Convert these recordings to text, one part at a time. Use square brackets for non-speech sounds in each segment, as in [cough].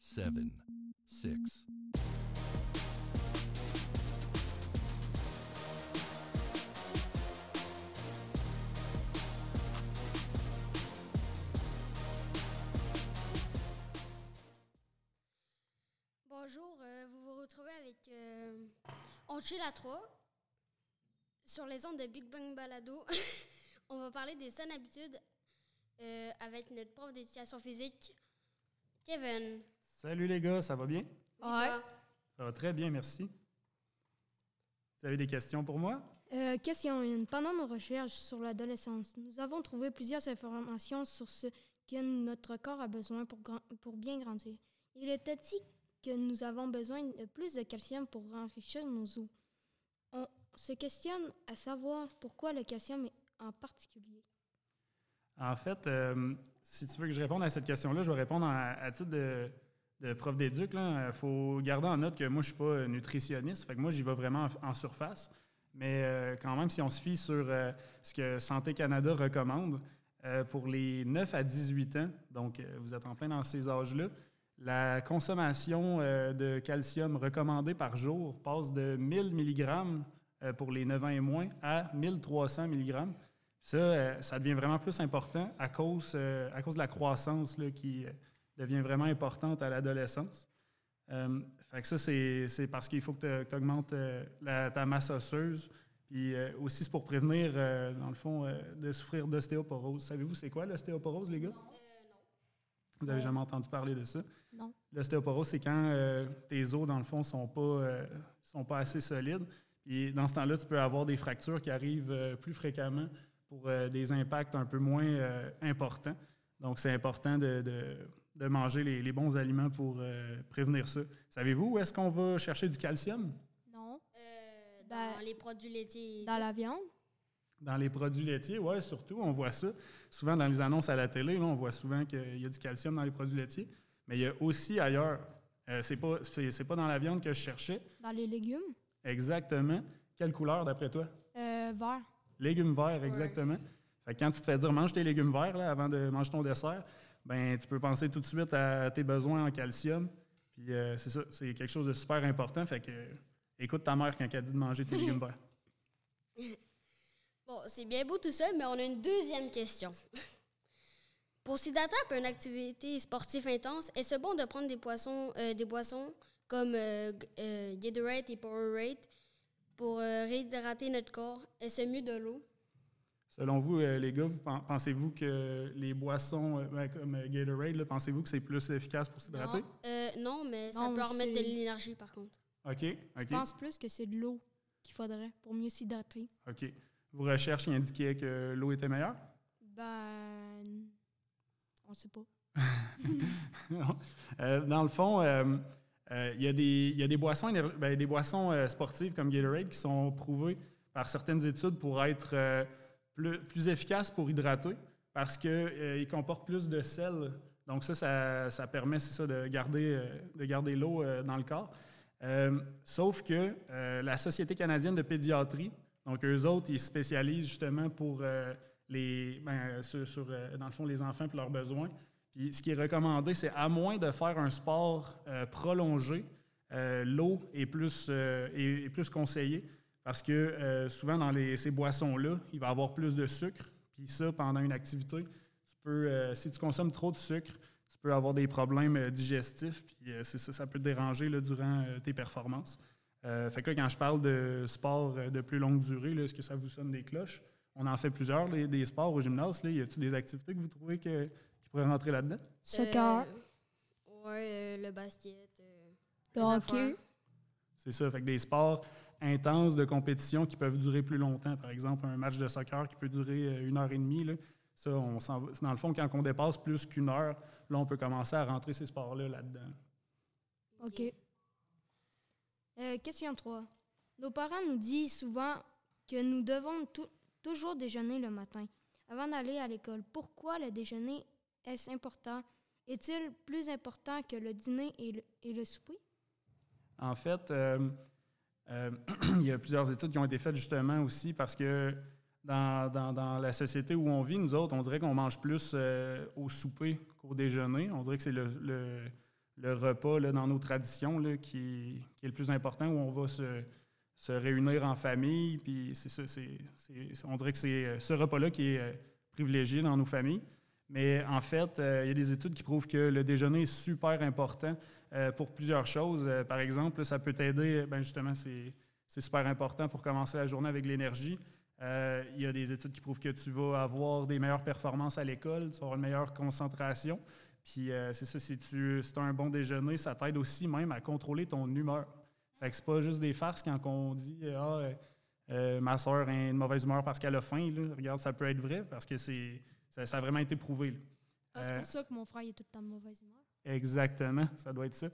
seven, six. Bonjour, euh, vous vous retrouvez avec euh, à 3 sur les ondes de Big Bang Balado. [laughs] On va parler des saines habitudes euh, avec notre prof d'éducation physique, Kevin. Salut les gars, ça va bien? Oui, toi? Ça va très bien, merci. Vous avez des questions pour moi? Euh, question 1. Pendant nos recherches sur l'adolescence, nous avons trouvé plusieurs informations sur ce que notre corps a besoin pour bien grandir. Il était dit que nous avons besoin de plus de calcium pour enrichir nos os. On se questionne à savoir pourquoi le calcium en particulier. En fait, euh, si tu veux que je réponde à cette question-là, je vais répondre à, à titre de, de prof d'éduc. Il faut garder en note que moi, je ne suis pas nutritionniste. Fait que moi, j'y vais vraiment en, surface. Mais euh, quand même, si on se fie sur euh, ce que Santé Canada recommande, euh, pour les 9 à 18 ans, donc euh, vous êtes en plein dans ces âges-là, la consommation euh, de calcium recommandée par jour passe de 1000 mg euh, pour les 9 ans et moins à 1300 mg. Ça, euh, ça devient vraiment plus important à cause, euh, à cause de la croissance là, qui euh, devient vraiment importante à l'adolescence. Euh, fait que ça, c'est parce qu'il faut que tu augmentes ta masse osseuse. Puis euh, aussi, c'est pour prévenir, euh, dans le fond, euh, de souffrir d'ostéoporose. Savez-vous c'est quoi l'ostéoporose, les gars? Vous n'avez jamais entendu parler de ça? Non. L'ostéoporose, c'est quand euh, tes os, dans le fond, ne sont, pas, euh, sont pas assez solides. Puis dans ce temps-là, tu peux avoir des fractures qui arrivent euh, plus fréquemment pour euh, des impacts un peu moins euh, importants. Donc, c'est important de, de- de manger les, les bons aliments pour euh, prévenir ça. Savez-vous où est-ce qu'on va chercher du calcium? Non. Euh, dans Dans- les produits laitiers. Dans la viande? Dans les produits laitiers, oui, surtout, on voit ça. Souvent, dans les annonces à la télé, là, on voit souvent qu'il y a du calcium dans les produits laitiers. Mais il y a aussi ailleurs. Euh, c'est pas, c'est, c'est pas dans la viande que je cherchais. Dans les légumes? Exactement. Quelle couleur, d'après toi? Euh, vert. Légumes verts, exactement. Fait que quand tu te fais dire mange tes légumes verts là, avant de manger ton dessert, ben tu peux penser tout de suite à tes besoins en calcium. Puis euh, c'est ça, c'est quelque chose de super important. Fait que écoute ta mère quand elle dit de manger tes légumes verts. [laughs] Bon, c'est bien beau tout ça, mais on a une deuxième question. [laughs] Pour s'hydrater après une activité sportive intense, est-ce bon de prendre des, poissons, euh, des boissons comme euh, Gatorade et Powerade pour réhydrater notre corps? Est-ce mieux de l'eau? Selon vous, euh, les gars, vous pen- pensez-vous que les boissons euh, ben, comme euh, Gatorade, pensez-vous que c'est plus efficace pour s'hydrater? Non, Euh, non, mais ça Non, peut mais remettre de l'énergie par contre. OK, Je OK, pense plus que c'est de l'eau qu'il faudrait pour mieux s'hydrater. OK. Vos recherches indiquaient que l'eau était meilleure? Ben. On sait pas. [laughs] Non. Euh, dans le fond, euh, euh, il y, a des- il y a des boissons, ben, des boissons euh, sportives comme Gatorade qui sont prouvées par certaines études pour être euh, plus, efficaces pour hydrater parce qu'ils comportent plus de sel. Donc ça, ça, permet, c'est ça, de garder, euh, de garder l'eau euh, dans le corps. Euh, sauf que euh, la Société canadienne de pédiatrie, donc eux autres, ils se spécialisent justement pour euh, les, ben, sur, euh, dans le fond, les enfants et leurs besoins. Puis ce qui est recommandé, c'est à moins de faire un sport euh, prolongé, euh, l'eau est plus, euh, est plus conseillée parce que euh, souvent dans les, ces boissons-là, il va y avoir plus de sucre. Puis ça, pendant une activité, tu peux, euh, si tu consommes trop de sucre, tu peux avoir des problèmes euh, digestifs. Puis euh, c'est ça, ça peut te déranger là, durant euh, tes performances. Euh, fait que là, quand je parle de sport de plus longue durée, est-ce que ça vous sonne des cloches? On en fait plusieurs, les- des sports au gymnase. Là. Y a-t-il des activités que vous trouvez que, qui pourraient rentrer là-dedans? Soccer, Euh, ouais, euh, le basket. euh, le hockey. C'est ça. Fait que des sports intenses de compétition qui peuvent durer plus longtemps. Par exemple, un match de soccer qui peut durer euh, une heure et demie. Là. Ça, on dans le fond, quand on dépasse plus qu'une heure, là, on peut commencer à rentrer ces sports-là là-dedans. OK. Euh, question 3. Nos parents nous disent souvent que nous devons tou- toujours déjeuner le matin avant d'aller à l'école. Pourquoi le déjeuner est-ce important? Est-il plus important que le dîner et le, et le souper? En fait, euh, euh, [clears throat] il y a plusieurs études qui ont été faites justement aussi parce que dans, la société où on vit, nous autres, on dirait qu'on mange plus euh, au souper qu'au déjeuner. On dirait que c'est le, repas dans nos traditions qui, est le plus important, où on va se, réunir en famille. Puis on dirait que c'est euh, ce repas-là qui est privilégié dans nos familles. Mais en fait, il y a des études qui prouvent que le déjeuner est super important euh, pour plusieurs choses. Euh, par exemple, ça peut t'aider, ben justement, c'est super important pour commencer la journée avec l'énergie. Euh, il y a des études qui prouvent que tu vas avoir des meilleures performances à l'école, tu vas avoir une meilleure concentration. Puis c'est ça, si tu as un bon déjeuner, ça t'aide aussi même à contrôler ton humeur. Fait que c'est pas juste des farces quand on dit Ah, ma soeur a une mauvaise humeur parce qu'elle a faim. Là. Regarde, ça peut être vrai parce que c'est ça, ça a vraiment été prouvé. Ah, c'est pour ça que mon frère il est tout le temps de mauvaise humeur. Exactement, ça doit être ça.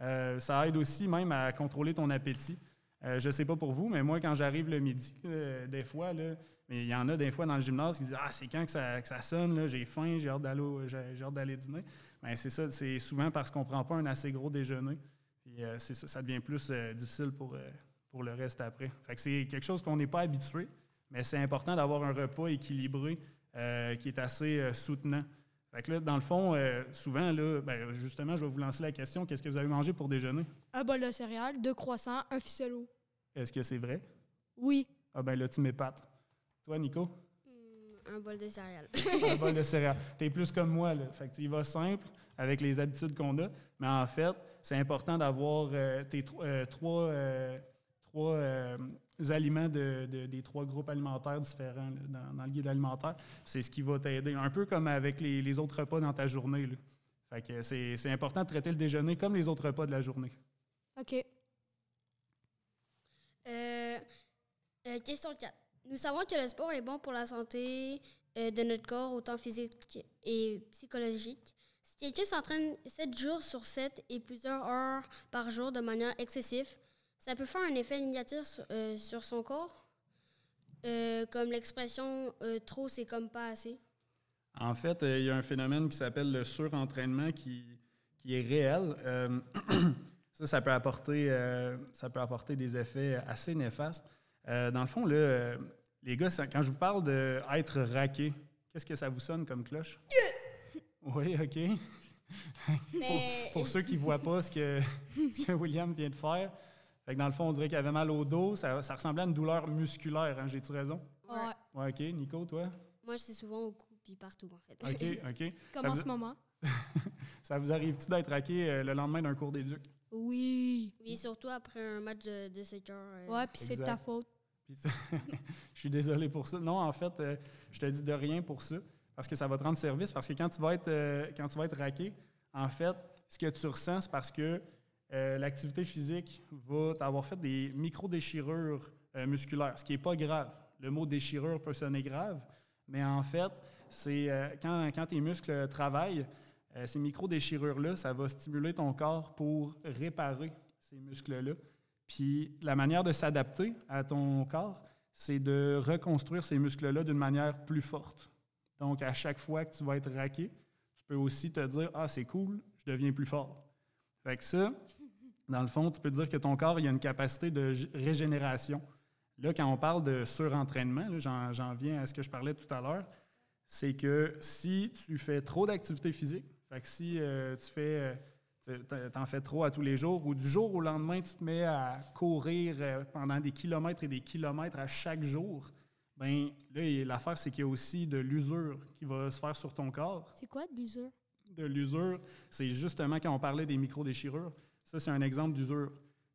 Euh, ça aide aussi même à contrôler ton appétit. Euh, je ne sais pas pour vous, mais moi, quand j'arrive le midi, des fois, mais il y en a des fois dans le gymnase qui disent Ah, c'est quand que ça, sonne, j'ai faim, j'ai hâte d'aller, dîner. Ben, c'est ça, c'est souvent parce qu'on ne prend pas un assez gros déjeuner. Euh, ça, devient plus difficile pour, pour le reste après. Que c'est quelque chose qu'on n'est pas habitué, mais c'est important d'avoir un repas équilibré qui est assez soutenant. Fait que là, dans le fond, euh, souvent, là, ben, justement, je vais vous lancer la question qu'est-ce que vous avez mangé pour déjeuner? Un bol de céréales, deux croissants, un ficello. Est-ce que c'est vrai? Oui. Ah, ben là, tu m'épates. Toi, Nico? Hmm, un bol de céréales. Un bol de [laughs] céréales. T'es plus comme moi, là. Fait que tu y vas simple avec les habitudes qu'on a. Mais en fait, c'est important d'avoir euh, tes tro- euh, trois, euh, trois euh, aliments de- de- des trois groupes alimentaires différents là, dans, dans le guide alimentaire. C'est ce qui va t'aider. Un peu comme avec les, les autres repas dans ta journée. là. Fait que c'est c'est important de traiter le déjeuner comme les autres repas de la journée. OK. Euh, euh, question 4. Nous savons que le sport est bon pour la santé euh, de notre corps, autant physique et psychologique. Si quelqu'un s'entraîne 7 jours sur 7 et plusieurs heures par jour de manière excessive, ça peut faire un effet négatif sur, euh, sur son corps, Euh, comme l'expression euh, trop, c'est comme pas assez. En fait, il y a un phénomène qui s'appelle le surentraînement qui, qui est réel. [clears throat] Ça, ça peut, apporter, ça peut apporter des effets assez néfastes. Dans le fond, là, les gars, quand je vous parle d'être raqué, qu'est-ce que ça vous sonne comme cloche? Oui, OK. [laughs] Pour ceux qui ne voient pas ce que, [laughs] ce que William vient de faire, fait que dans le fond, on dirait qu'il avait mal au dos. Ça, ça ressemblait à une douleur musculaire. hein, J'ai-tu raison? Ouais. OK. Nico, toi? Moi, c'est souvent au cou puis partout, en fait. OK, [laughs] OK. Comme Ça en vous- ce moment. [laughs] Ça vous arrive-tu d'être raqué euh, le lendemain d'un cours d'éduc? Oui. Oui, surtout après un match de, de soccer. euh, Ouais, puis c'est de ta faute. [laughs] Je suis désolé pour ça. Non, en fait, euh, je te dis de rien pour ça, parce que ça va te rendre service. Parce que quand tu vas être, euh, quand tu vas être raqué, en fait, ce que tu ressens, c'est parce que euh, l'activité physique va t'avoir fait des micro-déchirures euh, musculaires, ce qui n'est pas grave. Le mot déchirure peut sonner grave, mais en fait, c'est euh, quand, quand tes muscles travaillent, ces micro-déchirures-là, ça va stimuler ton corps pour réparer ces muscles-là. Puis la manière de s'adapter à ton corps, c'est de reconstruire ces muscles-là d'une manière plus forte. Donc, à chaque fois que tu vas être raqué, tu peux aussi te dire Ah, c'est cool, je deviens plus fort. Fait que ça, dans le fond, tu peux dire que ton corps il a une capacité de régénération. Là, quand on parle de surentraînement, j'en viens à ce que je parlais tout à l'heure, c'est que si tu fais trop d'activité physique, fait que si euh, tu fais, euh, t'en fais trop à tous les jours, ou du jour au lendemain, tu te mets à courir euh, pendant des kilomètres et des kilomètres à chaque jour, ben là, l'affaire, c'est qu'il y a aussi de l'usure qui va se faire sur ton corps. C'est quoi de l'usure? De l'usure, c'est justement quand on parlait des micro-déchirures. Ça, c'est un exemple d'usure.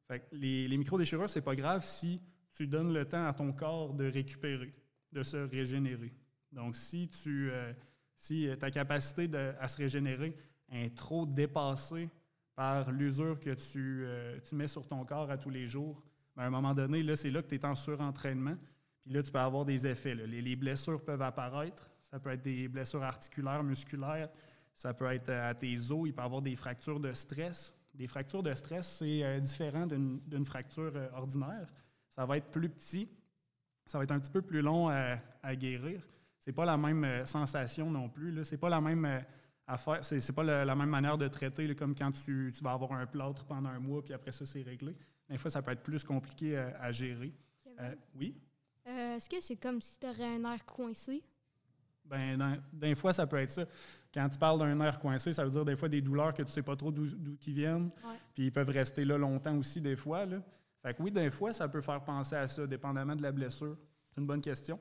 Fait les, les micro-déchirures, c'est pas grave si tu donnes le temps à ton corps de récupérer, de se régénérer. Donc, si, tu, euh, si euh, ta capacité à se régénérer est trop dépassée par l'usure que tu, euh, tu mets sur ton corps à tous les jours, ben, à un moment donné, là, c'est là que tu es en surentraînement. Puis là, tu peux avoir des effets. Les, les blessures peuvent apparaître. Ça peut être des blessures articulaires, musculaires. Ça peut être à tes os. Il peut y avoir des fractures de stress. Des fractures de stress, c'est euh, différent d'une fracture euh, ordinaire. Ça va être plus petit. Ça va être un petit peu plus long à, à guérir. C'est pas la même euh, sensation non plus. C'est pas la même affaire. C'est pas la, la même manière de traiter, là, comme quand tu, tu vas avoir un plâtre pendant un mois, puis après ça, c'est réglé. Des fois, ça peut être plus compliqué à gérer. Euh, oui? Euh, Est-ce que c'est comme si tu aurais un air coincé? Ben, des fois, ça peut être ça. Quand tu parles d'un nerf coincé, ça veut dire des fois des douleurs que tu sais pas trop d'où qui viennent. Ouais. Puis ils peuvent rester là longtemps aussi, des fois. Là. Fait que oui, des fois, ça peut faire penser à ça, dépendamment de la blessure. C'est une bonne question.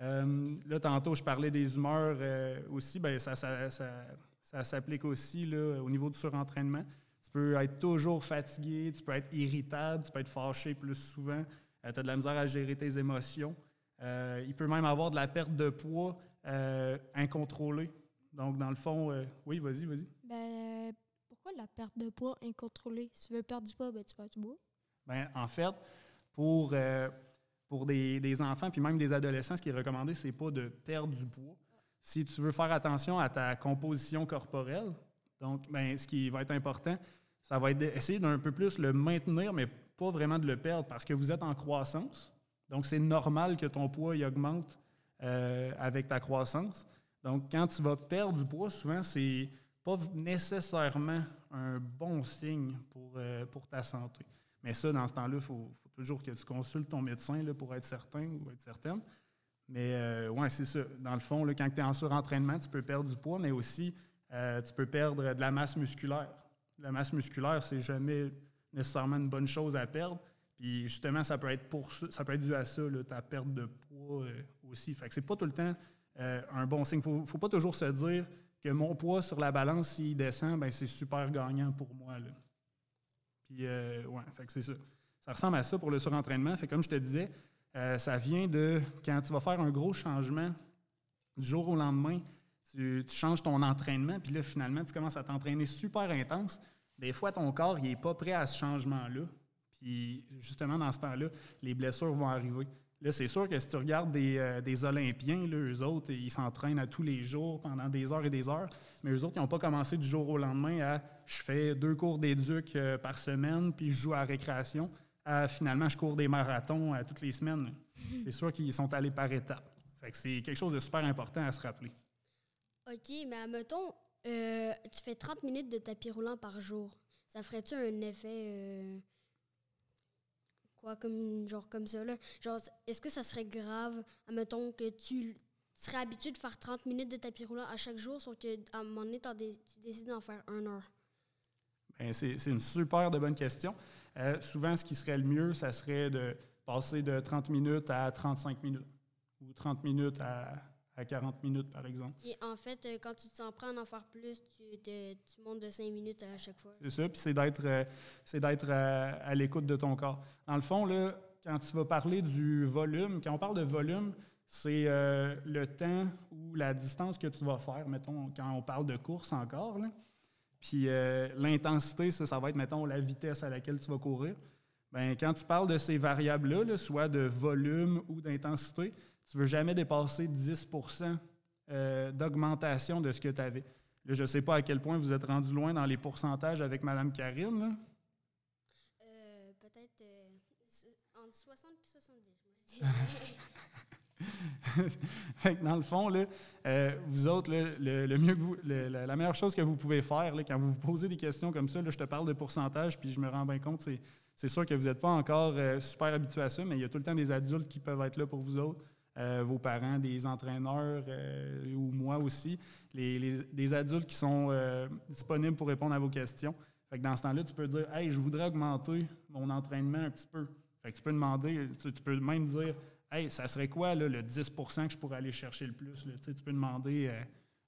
Euh, là, tantôt, je parlais des humeurs euh, aussi. Ben, ça, ça, ça- ça s'applique aussi là, au niveau du surentraînement. Tu peux être toujours fatigué, tu peux être irritable, tu peux être fâché plus souvent, tu as de la misère à gérer tes émotions. Euh, il peut même avoir de la perte de poids euh, incontrôlée. Donc, dans le fond, euh, oui, vas-y, vas-y. Ben, pourquoi la perte de poids incontrôlée? Si tu veux perdre du poids, ben, tu perds du poids. Ben, en fait, pour, euh, pour des, des enfants puis même des adolescents, ce qui est recommandé, c'est pas de perdre du poids. Si tu veux faire attention à ta composition corporelle, donc ben, ce qui va être important, ça va être d'essayer d'un peu plus le maintenir, mais pas vraiment de le perdre parce que vous êtes en croissance. Donc, c'est normal que ton poids il augmente euh, avec ta croissance. Donc, quand tu vas perdre du poids, souvent, c'est pas nécessairement un bon signe pour, euh, pour ta santé. Mais ça, dans ce temps-là, il faut, toujours que tu consultes ton médecin là, pour être certain ou être certaine. Mais euh, ouais, c'est ça. Dans le fond, là, quand tu es en surentraînement, tu peux perdre du poids, mais aussi euh, tu peux perdre de la masse musculaire. La masse musculaire, c'est jamais nécessairement une bonne chose à perdre. Puis justement, ça peut être pour ça, peut être dû à ça, ta perte de poids aussi. Fait que c'est pas tout le temps euh, un bon signe. Faut, faut pas toujours se dire que mon poids sur la balance, s'il descend, ben c'est super gagnant pour moi. Là. Puis, euh, ouais, c'est ça. Ça ressemble à ça pour le surentraînement. Fait comme je te disais, euh, ça vient de quand tu vas faire un gros changement du jour au lendemain, tu, tu changes ton entraînement, puis là, finalement, tu commences à t'entraîner super intense. Des fois, ton corps, il n'est pas prêt à ce changement-là. Puis, justement, dans ce temps-là, les blessures vont arriver. Là, c'est sûr que si tu regardes des, euh, des Olympiens, là, eux autres, ils s'entraînent à tous les jours pendant des heures et des heures. Mais eux autres, ils n'ont pas commencé du jour au lendemain à je fais deux cours d'éduc euh, par semaine, puis je joue à récréation, à finalement je cours des marathons à toutes les semaines. C'est sûr qu'ils sont allés par étapes. Fait que c'est quelque chose de super important à se rappeler. OK, mais admettons, euh, tu fais 30 minutes de tapis roulant par jour. Ça ferait-tu un effet. Quoi, comme, genre comme ça, là? Genre, est-ce que ça serait grave, admettons, que tu serais habitué de faire 30 minutes de tapis roulant à chaque jour, sauf qu'à un moment donné, tu décides d'en faire une heure? Ben, c'est c'est une super de bonne question. Euh, souvent, ce qui serait le mieux, ça serait de passer de 30 minutes à 35 minutes ou 30 minutes à, à 40 minutes, par exemple. Et en fait, euh, quand tu t'en prends à en faire plus, tu, te- tu montes de 5 minutes à chaque fois. C'est ça, puis c'est d'être euh, c'est d'être euh, à l'écoute de ton corps. Dans le fond, là, quand tu vas parler du volume, quand on parle de volume, c'est euh, le temps ou la distance que tu vas faire, mettons, quand on parle de course encore. là. Puis euh, l'intensité, ça, ça va être, mettons, la vitesse à laquelle tu vas courir. Bien, quand tu parles de ces variables-là, là, soit de volume ou d'intensité, tu ne veux jamais dépasser 10 euh, d'augmentation de ce que tu avais. Là, je ne sais pas à quel point vous êtes rendu loin dans les pourcentages avec Mme Karine. là. Euh, Peut-être euh, entre 60 et 70. je me dirais. [laughs] Fait que dans le fond, là, euh, vous autres, là, le, le mieux que vous- le- la, meilleure chose que vous pouvez faire là, quand vous vous posez des questions comme ça, là, je te parle de pourcentage, puis je me rends bien compte, c'est, sûr que vous n'êtes pas encore super habitué à ça, mais il y a tout le temps des adultes qui peuvent être là pour vous autres, euh, vos parents, des entraîneurs euh, ou moi aussi, les, des adultes qui sont euh, disponibles pour répondre à vos questions. Fait que dans ce temps-là, tu peux dire Hey, je voudrais augmenter mon entraînement un petit peu. Fait que tu peux demander, tu, peux même dire Hey, ça serait quoi le 10% que je pourrais aller chercher le plus? Tu tu peux demander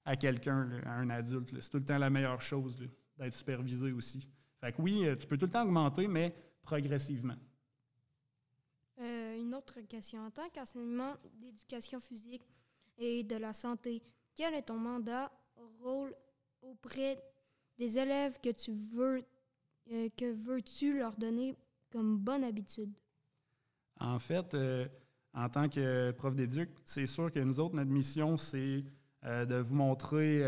à quelqu'un, à un adulte. C'est tout le temps la meilleure chose d'être supervisé aussi. Fait que oui, tu peux tout le temps augmenter, mais progressivement. Autre question. En tant qu'enseignement d'éducation physique et de la santé, quel est ton mandat, rôle auprès des élèves que tu veux, euh, que veux-tu leur donner comme bonne habitude? En fait, euh, en tant que prof d'éduc, c'est sûr que nous autres, notre mission, c'est euh, de vous montrer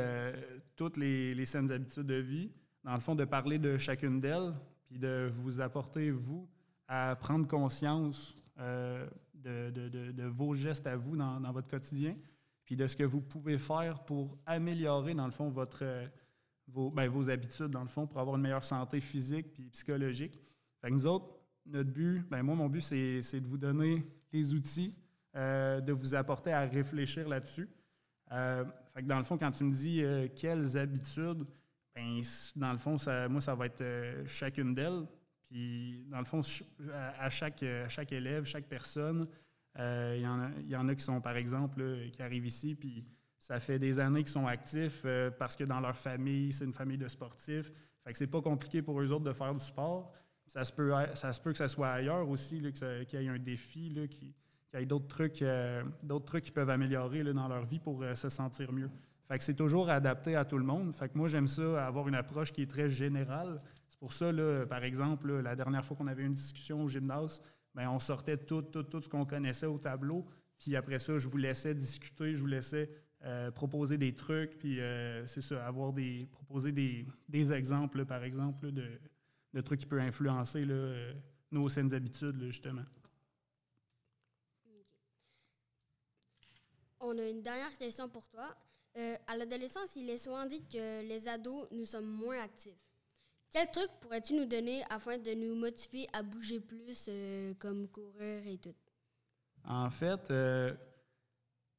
toutes les, les saines habitudes de vie, dans le fond, de parler de chacune d'elles, puis de vous apporter, vous, à prendre conscience euh, de, vos gestes à vous dans, votre quotidien, puis de ce que vous pouvez faire pour améliorer, dans le fond, euh, vos, ben, vos habitudes, dans le fond, pour avoir une meilleure santé physique puis psychologique. Fait que nous autres, notre but, ben moi, mon but, c'est de vous donner les outils, euh, de vous apporter à réfléchir là-dessus. Fait que dans le fond, quand tu me dis quelles habitudes, ben, dans le fond, ça, moi, ça va être chacune d'elles. Puis, dans le fond, à, chaque, élève, chaque personne, euh, il y, en a- qui sont, par exemple, qui arrivent ici, puis ça fait des années qu'ils sont actifs euh, parce que dans leur famille, c'est une famille de sportifs. Fait que c'est pas compliqué pour eux autres de faire du sport. Ça se peut, ça se peut que ça soit ailleurs aussi, qu'il y ait un défi, qu'il y ait d'autres trucs, euh, d'autres trucs qui peuvent améliorer dans leur vie pour se sentir mieux. Fait que c'est toujours adapté à tout le monde. Fait que moi, j'aime ça, avoir une approche qui est très générale. Pour ça, là, par exemple, la dernière fois qu'on avait une discussion au gymnase, ben, on sortait tout, tout, tout ce qu'on connaissait au tableau. Puis après ça, je vous laissais discuter, je vous laissais euh, proposer des trucs, puis euh, c'est ça, avoir des, proposer des, des exemples, par exemple, de, de trucs qui peuvent influencer euh, nos saines habitudes, justement. On a une dernière question pour toi. À l'adolescence, il est souvent dit que les ados, nous sommes moins actifs. Quel truc pourrais-tu nous donner afin de nous motiver à bouger plus, euh, comme courir et tout? En fait, euh,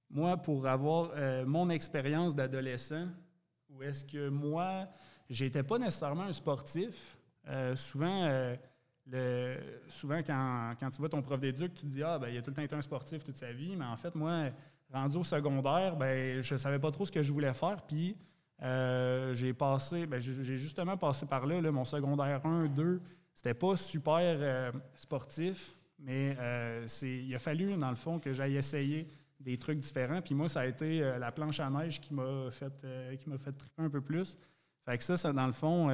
moi, pour avoir euh, mon expérience d'adolescent, où est-ce que moi, j'étais pas nécessairement un sportif. souvent, le, souvent quand, quand tu vois ton prof d'éduc, tu te dis Ah, ben, il a tout le temps été un sportif toute sa vie. Mais en fait, moi, rendu au secondaire, ben, je savais pas trop ce que je voulais faire. Puis, euh, j'ai passé, ben, j'ai justement passé par là, mon secondaire 1, 2. C'était pas super euh, sportif, mais euh, il a fallu, dans le fond, que j'aille essayer des trucs différents. Puis moi, ça a été euh, la planche à neige qui m'a fait, qui fait triper un peu plus. Fait que ça, ça dans le fond,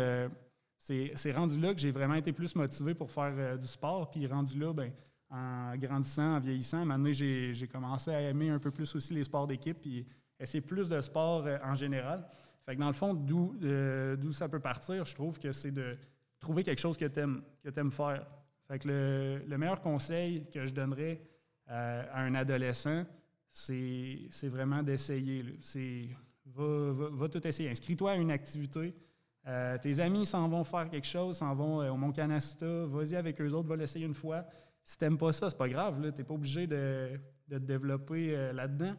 c'est rendu là que j'ai vraiment été plus motivé pour faire du sport. Puis rendu là, ben, en grandissant, en vieillissant, donné, j'ai commencé à aimer un peu plus aussi les sports d'équipe, puis essayer plus de sport en général. Fait que dans le fond, d'où euh, d'où ça peut partir, je trouve que c'est de trouver quelque chose que tu aimes, que aimes faire. Fait que le, le meilleur conseil que je donnerais euh, à un adolescent, c'est vraiment d'essayer. va, tout essayer. Inscris-toi à une activité. Euh, tes amis s'en vont faire quelque chose, s'en vont au Mont Canasta, vas-y avec eux autres, va l'essayer une fois. Si t'aimes pas ça, c'est pas grave, tu n'es pas obligé de, te développer là-dedans.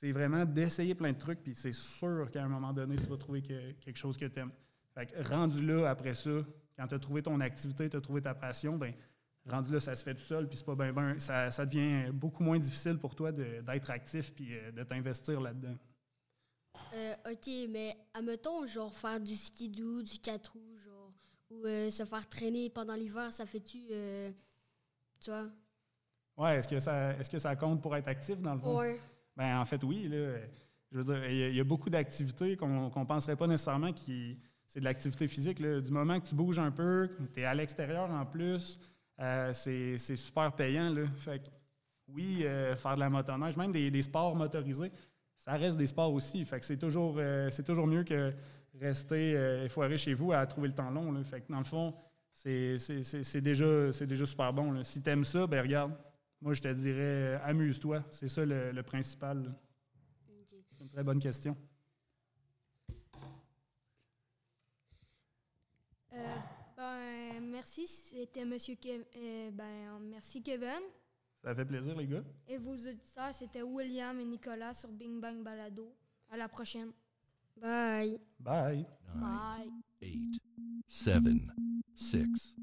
C'est vraiment d'essayer plein de trucs, puis c'est sûr qu'à un moment donné, tu vas trouver que- quelque chose que tu aimes. Fait que rendu là, après ça, quand tu as trouvé ton activité, tu as trouvé ta passion, ben rendu là, ça se fait tout seul, puis c'est pas ben, ben ça, ça devient beaucoup moins difficile pour toi d'être actif puis euh, de t'investir là-dedans. Euh, ok, mais admettons, genre, faire du skidoo, du quatre roues, genre, ou euh, se faire traîner pendant l'hiver, ça fait-tu, euh, tu vois? Ouais, est-ce que ça est-ce que ça compte pour être actif dans le fond? Ouais. Ben, en fait, oui. Là, je veux dire, il y a- beaucoup d'activités qu'on ne penserait pas nécessairement qui c'est de l'activité physique. là. Du moment que tu bouges un peu, tu es à l'extérieur en plus, euh, c'est super payant. Là. Fait que, oui, euh, faire de la motoneige, même des, des sports motorisés, ça reste des sports aussi. Fait que c'est toujours, euh, toujours mieux que rester effoiré chez vous à trouver le temps long. là. Fait que dans le fond, c'est déjà, déjà super bon. Si tu aimes ça, ben regarde, moi je te dirais amuse-toi. C'est ça le, le principal. C'est une très bonne question. Euh, ben, merci, c'était Monsieur Kev- euh, ben, merci Kevin. Ça fait plaisir, les gars. Et vos auditeurs, c'était William et Nicolas sur Bing Bang Balado. À la prochaine. Bye. Bye. Nine, Bye. eight, seven, six,